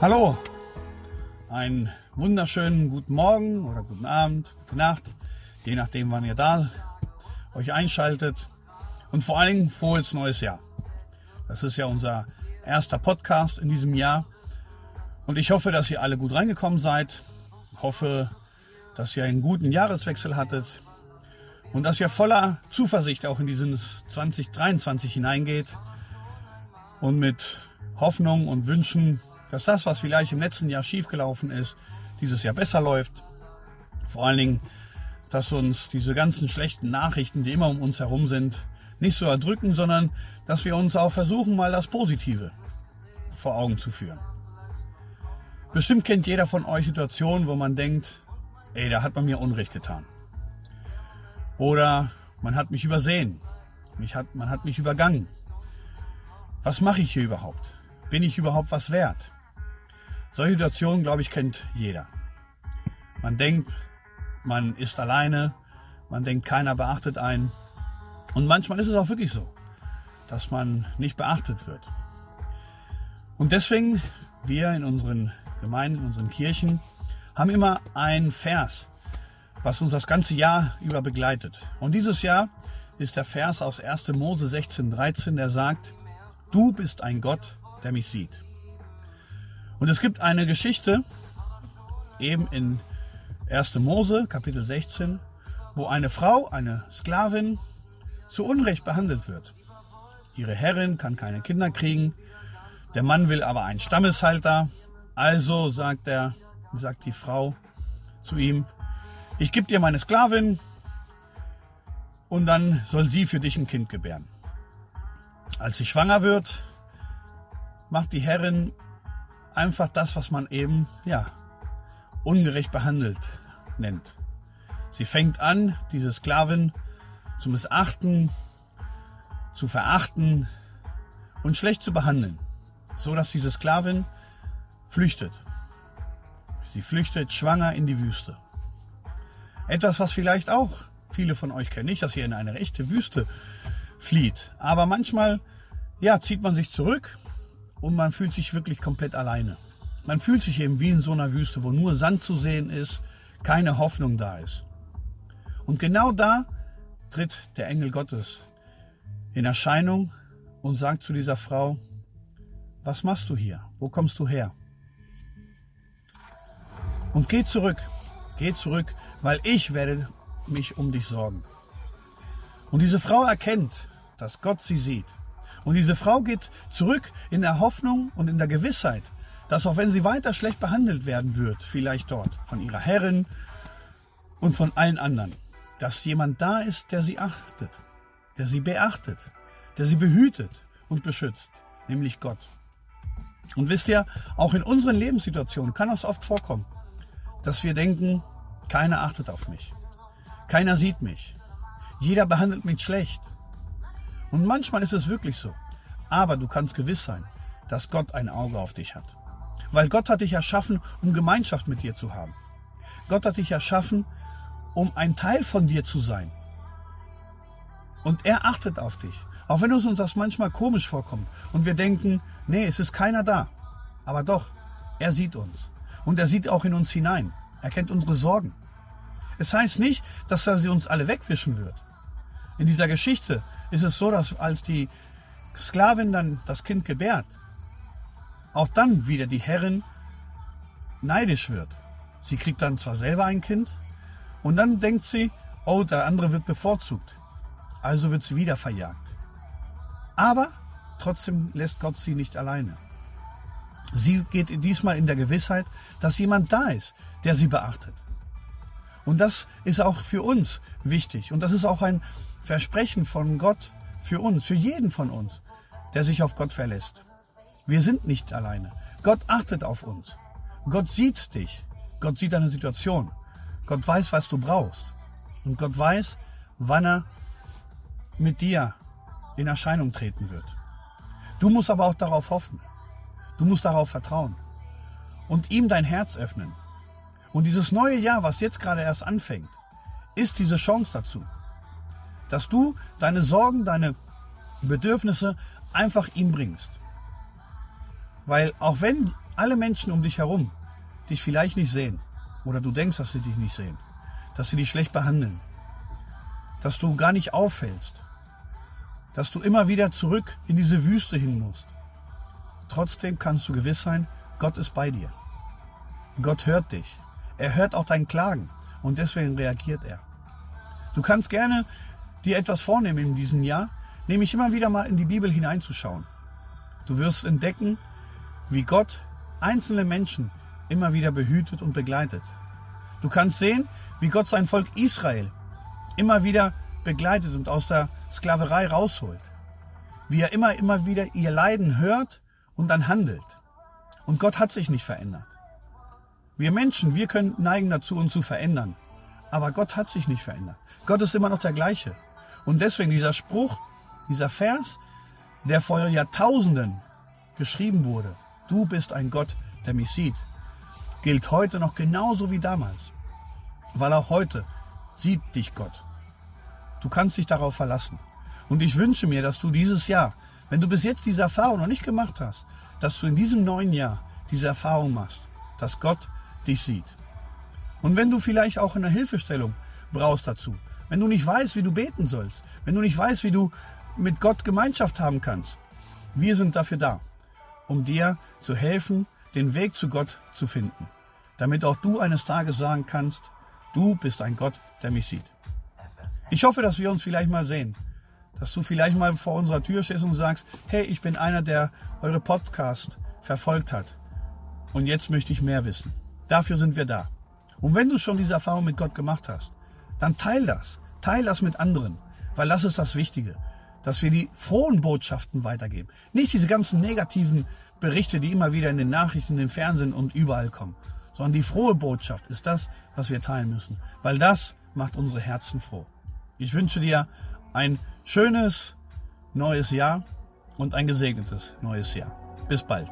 Hallo, einen wunderschönen guten Morgen oder guten Abend, gute Nacht, je nachdem, wann ihr da euch einschaltet. Und vor allen Dingen frohes neues Jahr. Das ist ja unser erster Podcast in diesem Jahr. Und ich hoffe, dass ihr alle gut reingekommen seid. Hoffe, dass ihr einen guten Jahreswechsel hattet und dass ihr voller Zuversicht auch in diesen 2023 hineingeht und mit Hoffnung und Wünschen dass das, was vielleicht im letzten Jahr schiefgelaufen ist, dieses Jahr besser läuft. Vor allen Dingen, dass uns diese ganzen schlechten Nachrichten, die immer um uns herum sind, nicht so erdrücken, sondern dass wir uns auch versuchen, mal das Positive vor Augen zu führen. Bestimmt kennt jeder von euch Situationen, wo man denkt, ey, da hat man mir Unrecht getan. Oder man hat mich übersehen. Mich hat, man hat mich übergangen. Was mache ich hier überhaupt? Bin ich überhaupt was wert? Solche Situationen, glaube ich, kennt jeder. Man denkt, man ist alleine, man denkt, keiner beachtet einen. Und manchmal ist es auch wirklich so, dass man nicht beachtet wird. Und deswegen, wir in unseren Gemeinden, in unseren Kirchen, haben immer einen Vers, was uns das ganze Jahr über begleitet. Und dieses Jahr ist der Vers aus 1. Mose 16, 13, der sagt, du bist ein Gott, der mich sieht. Und es gibt eine Geschichte, eben in 1. Mose, Kapitel 16, wo eine Frau, eine Sklavin, zu Unrecht behandelt wird. Ihre Herrin kann keine Kinder kriegen, der Mann will aber einen Stammeshalter. Also sagt er, sagt die Frau zu ihm, ich gebe dir meine Sklavin und dann soll sie für dich ein Kind gebären. Als sie schwanger wird, macht die Herrin einfach das, was man eben, ja, ungerecht behandelt nennt. Sie fängt an, diese Sklavin zu missachten, zu verachten und schlecht zu behandeln, so dass diese Sklavin flüchtet. Sie flüchtet schwanger in die Wüste. Etwas, was vielleicht auch viele von euch kennen, nicht, dass ihr in eine echte Wüste flieht, aber manchmal ja, zieht man sich zurück und man fühlt sich wirklich komplett alleine. Man fühlt sich eben wie in so einer Wüste, wo nur Sand zu sehen ist, keine Hoffnung da ist. Und genau da tritt der Engel Gottes in Erscheinung und sagt zu dieser Frau, was machst du hier? Wo kommst du her? Und geh zurück, geh zurück, weil ich werde mich um dich sorgen. Und diese Frau erkennt, dass Gott sie sieht und diese Frau geht zurück in der Hoffnung und in der Gewissheit, dass auch wenn sie weiter schlecht behandelt werden wird, vielleicht dort von ihrer Herrin und von allen anderen, dass jemand da ist, der sie achtet, der sie beachtet, der sie behütet und beschützt, nämlich Gott. Und wisst ihr, auch in unseren Lebenssituationen kann es oft vorkommen, dass wir denken, keiner achtet auf mich, keiner sieht mich, jeder behandelt mich schlecht, und manchmal ist es wirklich so. Aber du kannst gewiss sein, dass Gott ein Auge auf dich hat. Weil Gott hat dich erschaffen, um Gemeinschaft mit dir zu haben. Gott hat dich erschaffen, um ein Teil von dir zu sein. Und er achtet auf dich. Auch wenn uns das manchmal komisch vorkommt und wir denken, nee, es ist keiner da. Aber doch, er sieht uns. Und er sieht auch in uns hinein. Er kennt unsere Sorgen. Es heißt nicht, dass er sie uns alle wegwischen wird. In dieser Geschichte ist es so, dass als die Sklavin dann das Kind gebärt, auch dann wieder die Herrin neidisch wird. Sie kriegt dann zwar selber ein Kind und dann denkt sie, oh, der andere wird bevorzugt. Also wird sie wieder verjagt. Aber trotzdem lässt Gott sie nicht alleine. Sie geht diesmal in der Gewissheit, dass jemand da ist, der sie beachtet. Und das ist auch für uns wichtig. Und das ist auch ein Versprechen von Gott für uns, für jeden von uns, der sich auf Gott verlässt. Wir sind nicht alleine. Gott achtet auf uns. Gott sieht dich. Gott sieht deine Situation. Gott weiß, was du brauchst. Und Gott weiß, wann er mit dir in Erscheinung treten wird. Du musst aber auch darauf hoffen. Du musst darauf vertrauen. Und ihm dein Herz öffnen. Und dieses neue Jahr, was jetzt gerade erst anfängt, ist diese Chance dazu dass du deine Sorgen, deine Bedürfnisse einfach ihm bringst. Weil auch wenn alle Menschen um dich herum dich vielleicht nicht sehen oder du denkst, dass sie dich nicht sehen, dass sie dich schlecht behandeln, dass du gar nicht auffällst, dass du immer wieder zurück in diese Wüste hin musst. Trotzdem kannst du gewiss sein, Gott ist bei dir. Gott hört dich. Er hört auch dein Klagen und deswegen reagiert er. Du kannst gerne dir etwas vornehmen in diesem Jahr, nämlich immer wieder mal in die Bibel hineinzuschauen. Du wirst entdecken, wie Gott einzelne Menschen immer wieder behütet und begleitet. Du kannst sehen, wie Gott sein Volk Israel immer wieder begleitet und aus der Sklaverei rausholt. Wie er immer, immer wieder ihr Leiden hört und dann handelt. Und Gott hat sich nicht verändert. Wir Menschen, wir können neigen dazu, uns zu verändern. Aber Gott hat sich nicht verändert. Gott ist immer noch der gleiche. Und deswegen dieser Spruch, dieser Vers, der vor Jahrtausenden geschrieben wurde, du bist ein Gott, der mich sieht, gilt heute noch genauso wie damals. Weil auch heute sieht dich Gott. Du kannst dich darauf verlassen. Und ich wünsche mir, dass du dieses Jahr, wenn du bis jetzt diese Erfahrung noch nicht gemacht hast, dass du in diesem neuen Jahr diese Erfahrung machst, dass Gott dich sieht. Und wenn du vielleicht auch eine Hilfestellung brauchst dazu, wenn du nicht weißt, wie du beten sollst, wenn du nicht weißt, wie du mit Gott Gemeinschaft haben kannst, wir sind dafür da, um dir zu helfen, den Weg zu Gott zu finden, damit auch du eines Tages sagen kannst, du bist ein Gott, der mich sieht. Ich hoffe, dass wir uns vielleicht mal sehen, dass du vielleicht mal vor unserer Tür stehst und sagst, hey, ich bin einer, der eure Podcast verfolgt hat und jetzt möchte ich mehr wissen. Dafür sind wir da. Und wenn du schon diese Erfahrung mit Gott gemacht hast, dann teil das. Teil das mit anderen, weil das ist das Wichtige, dass wir die frohen Botschaften weitergeben. Nicht diese ganzen negativen Berichte, die immer wieder in den Nachrichten, den Fernsehen und überall kommen, sondern die frohe Botschaft ist das, was wir teilen müssen, weil das macht unsere Herzen froh. Ich wünsche dir ein schönes neues Jahr und ein gesegnetes neues Jahr. Bis bald.